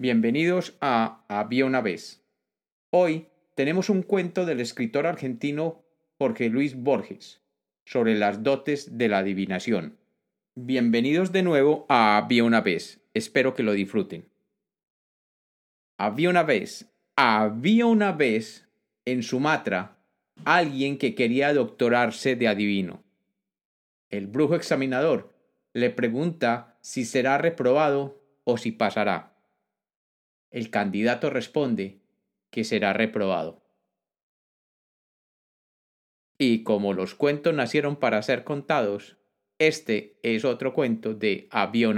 Bienvenidos a Había una vez. Hoy tenemos un cuento del escritor argentino Jorge Luis Borges sobre las dotes de la adivinación. Bienvenidos de nuevo a Había una vez. Espero que lo disfruten. Había una vez, había una vez en Sumatra alguien que quería doctorarse de adivino. El brujo examinador le pregunta si será reprobado o si pasará. El candidato responde que será reprobado. Y como los cuentos nacieron para ser contados, este es otro cuento de Había.